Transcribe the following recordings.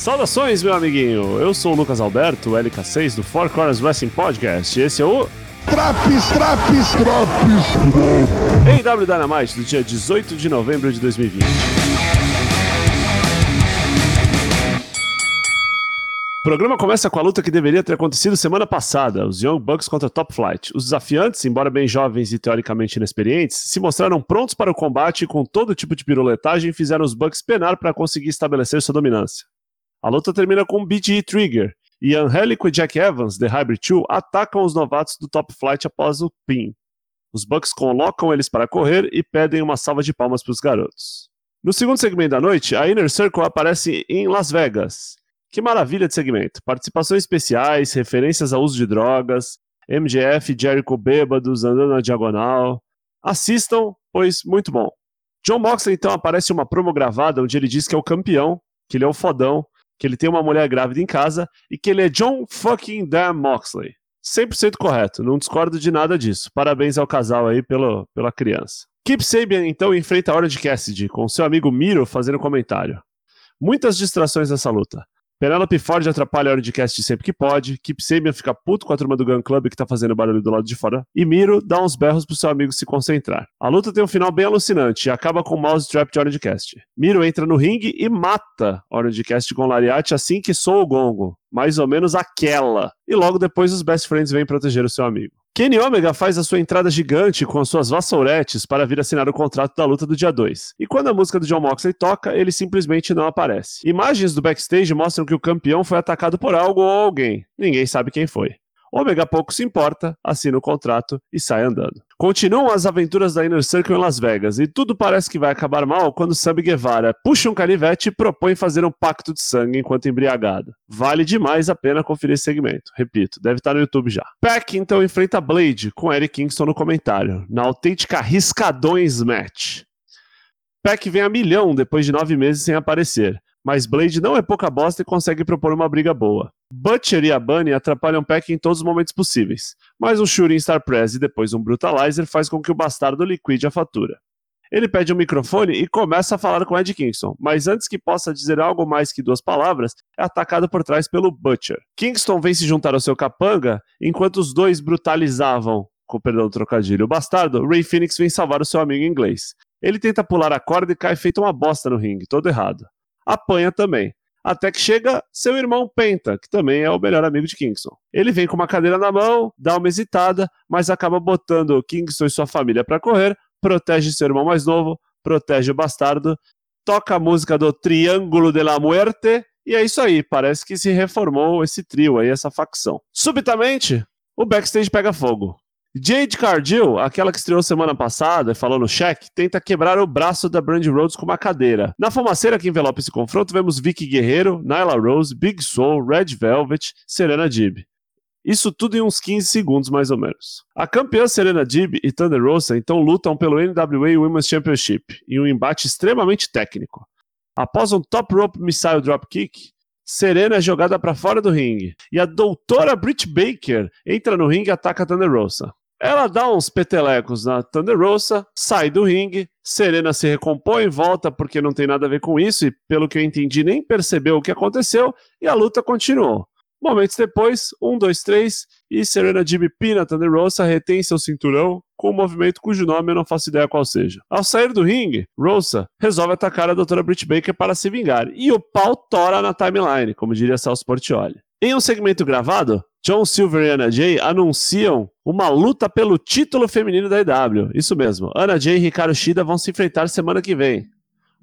Saudações, meu amiguinho! Eu sou o Lucas Alberto, LK6 do Four Corners Wrestling Podcast. Esse é o Traps, traps, traps. AW Dynamite do dia 18 de novembro de 2020. O programa começa com a luta que deveria ter acontecido semana passada, os Young Bucks contra Top Flight. Os desafiantes, embora bem jovens e teoricamente inexperientes, se mostraram prontos para o combate e com todo tipo de piruletagem fizeram os Bucks penar para conseguir estabelecer sua dominância. A luta termina com BG Trigger, e Angélico e Jack Evans, The Hybrid 2, atacam os novatos do Top Flight após o pin. Os Bucks colocam eles para correr e pedem uma salva de palmas para os garotos. No segundo segmento da noite, a Inner Circle aparece em Las Vegas. Que maravilha de segmento! Participações especiais, referências ao uso de drogas, MJF e Jericho bêbados andando na diagonal. Assistam, pois muito bom. John Moxley então aparece uma promo gravada onde ele diz que é o campeão, que ele é o fodão que ele tem uma mulher grávida em casa e que ele é John fucking Dan Moxley. 100% correto, não discordo de nada disso. Parabéns ao casal aí pelo, pela criança. Keep Sabian então enfrenta a Orange Cassidy, com seu amigo Miro fazendo comentário. Muitas distrações nessa luta. Penelope Ford atrapalha a hora de cast sempre que pode. Sabian fica puto com a turma do Gun Club que tá fazendo barulho do lado de fora. E Miro dá uns berros pro seu amigo se concentrar. A luta tem um final bem alucinante e acaba com o mouse trap de Orange Cast. Miro entra no ringue e mata Orange Cast com o lariate assim que soa o gongo. Mais ou menos aquela. E logo depois os Best Friends vêm proteger o seu amigo. Kenny Omega faz a sua entrada gigante com as suas vassouretes para vir assinar o contrato da luta do dia 2. E quando a música do John Moxley toca, ele simplesmente não aparece. Imagens do backstage mostram que o campeão foi atacado por algo ou alguém. Ninguém sabe quem foi. Omega pouco se importa, assina o contrato e sai andando. Continuam as aventuras da Inner Circle em Las Vegas e tudo parece que vai acabar mal quando Sammy Guevara puxa um canivete e propõe fazer um pacto de sangue enquanto embriagado. Vale demais a pena conferir esse segmento. Repito, deve estar no YouTube já. Pack então enfrenta Blade com Eric Kingston no comentário, na autêntica Riscadões Match. Pack vem a milhão depois de nove meses sem aparecer mas Blade não é pouca bosta e consegue propor uma briga boa. Butcher e a Bunny atrapalham Peck em todos os momentos possíveis, mas um Shooting Star Press e depois um Brutalizer faz com que o bastardo liquide a fatura. Ele pede um microfone e começa a falar com Ed Kingston, mas antes que possa dizer algo mais que duas palavras, é atacado por trás pelo Butcher. Kingston vem se juntar ao seu capanga, enquanto os dois brutalizavam, com perdão do trocadilho, o bastardo, Ray Phoenix vem salvar o seu amigo inglês. Ele tenta pular a corda e cai feito uma bosta no ringue, todo errado apanha também. Até que chega seu irmão Penta, que também é o melhor amigo de Kingston. Ele vem com uma cadeira na mão, dá uma hesitada, mas acaba botando Kingston e sua família para correr, protege seu irmão mais novo, protege o bastardo, toca a música do Triângulo de la Muerte, e é isso aí, parece que se reformou esse trio aí, essa facção. Subitamente, o backstage pega fogo. Jade Cargill, aquela que estreou semana passada e falou no cheque, tenta quebrar o braço da Brandy Rhodes com uma cadeira. Na fumaceira que envelopa esse confronto, vemos Vicky Guerreiro, Nyla Rose, Big Soul, Red Velvet, Serena Dib. Isso tudo em uns 15 segundos, mais ou menos. A campeã Serena Dib e Thunder Rosa então lutam pelo NWA Women's Championship, em um embate extremamente técnico. Após um top rope missile dropkick, Serena é jogada para fora do ringue, e a doutora Britt Baker entra no ringue e ataca Thunder Rosa. Ela dá uns petelecos na Thunder Rosa, sai do ringue, Serena se recompõe, volta porque não tem nada a ver com isso e, pelo que eu entendi, nem percebeu o que aconteceu e a luta continuou. Momentos depois, um, dois, três, e Serena Jimmy pina Thunder Rosa, retém seu cinturão com um movimento cujo nome eu não faço ideia qual seja. Ao sair do ringue, Rosa resolve atacar a Dra. Britt Baker para se vingar, e o pau tora na timeline, como diria Celso Portioli. Em um segmento gravado, John Silver e Anna Jay anunciam uma luta pelo título feminino da EW. Isso mesmo. Anna Jay e Ricardo Shida vão se enfrentar semana que vem.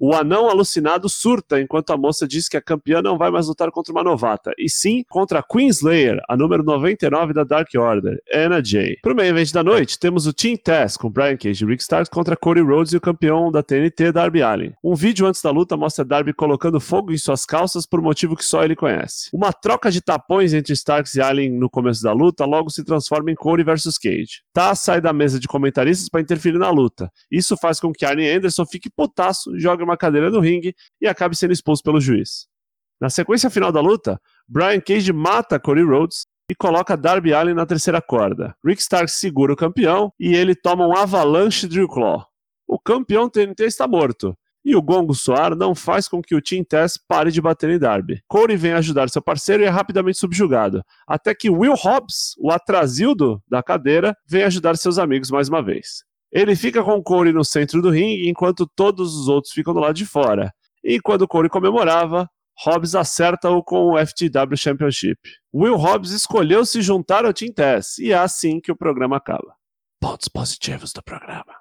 O anão alucinado surta enquanto a moça diz que a campeã não vai mais lutar contra uma novata, e sim contra a Queen Slayer, a número 99 da Dark Order, Anna Jay. Pro meio evento da noite, temos o Team Test com Brian Cage e Rick Starks contra Cody Rhodes e o campeão da TNT, Darby Allin. Um vídeo antes da luta mostra Darby colocando fogo em suas calças por motivo que só ele conhece. Uma troca de tapões entre Starks e Allin no começo da luta logo se transforma em Cody versus Cage. Taz sai da mesa de comentaristas para interferir na luta. Isso faz com que Arnie Anderson fique putaço, joga uma cadeira no ringue e acabe sendo expulso pelo juiz. Na sequência final da luta, Brian Cage mata Cody Rhodes e coloca Darby Allin na terceira corda. Rick Starks segura o campeão e ele toma um avalanche Drew Claw. O campeão TNT está morto e o gongo soar não faz com que o Team Tess pare de bater em Darby. Corey vem ajudar seu parceiro e é rapidamente subjugado, até que Will Hobbs, o atrasildo da cadeira, vem ajudar seus amigos mais uma vez. Ele fica com Corey no centro do ringue, enquanto todos os outros ficam do lado de fora. E quando Corey comemorava, Hobbs acerta-o com o FTW Championship. Will Hobbs escolheu se juntar ao Team Tess, e é assim que o programa acaba. Pontos positivos do programa.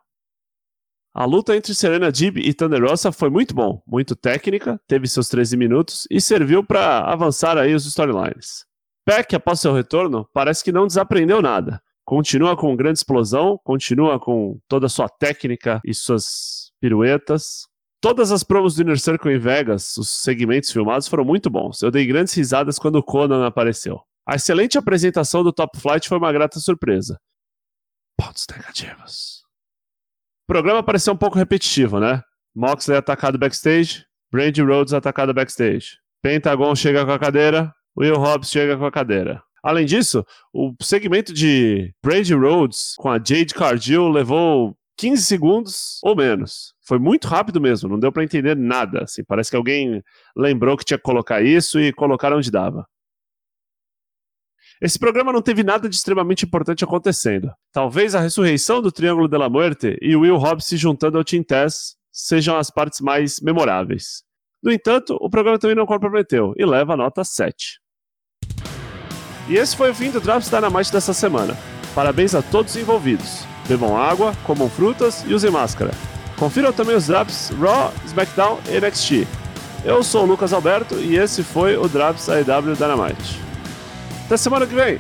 A luta entre Serena Dib e Thunder Rosa foi muito bom, muito técnica, teve seus 13 minutos e serviu para avançar aí os storylines. Peck, após seu retorno, parece que não desaprendeu nada. Continua com grande explosão, continua com toda a sua técnica e suas piruetas. Todas as promos do Inner Circle em Vegas, os segmentos filmados, foram muito bons. Eu dei grandes risadas quando o Conan apareceu. A excelente apresentação do Top Flight foi uma grata surpresa. Pontos negativos. O programa pareceu um pouco repetitivo, né? Moxley atacado backstage, Brandy Rhodes atacado backstage. Pentagon chega com a cadeira, Will Hobbs chega com a cadeira. Além disso, o segmento de Brandy Rhodes com a Jade Cargill levou 15 segundos ou menos. Foi muito rápido mesmo, não deu para entender nada. Assim, parece que alguém lembrou que tinha que colocar isso e colocar onde dava. Esse programa não teve nada de extremamente importante acontecendo. Talvez a ressurreição do Triângulo de la Muerte e Will Hobbs se juntando ao Team Tess sejam as partes mais memoráveis. No entanto, o programa também não comprometeu e leva a nota 7. E esse foi o fim do Drops Dynamite dessa semana. Parabéns a todos os envolvidos. Bebam água, comam frutas e usem máscara. Confiram também os Drops Raw, SmackDown e NXT. Eu sou o Lucas Alberto e esse foi o Drops AEW Dynamite. Até semana que vem!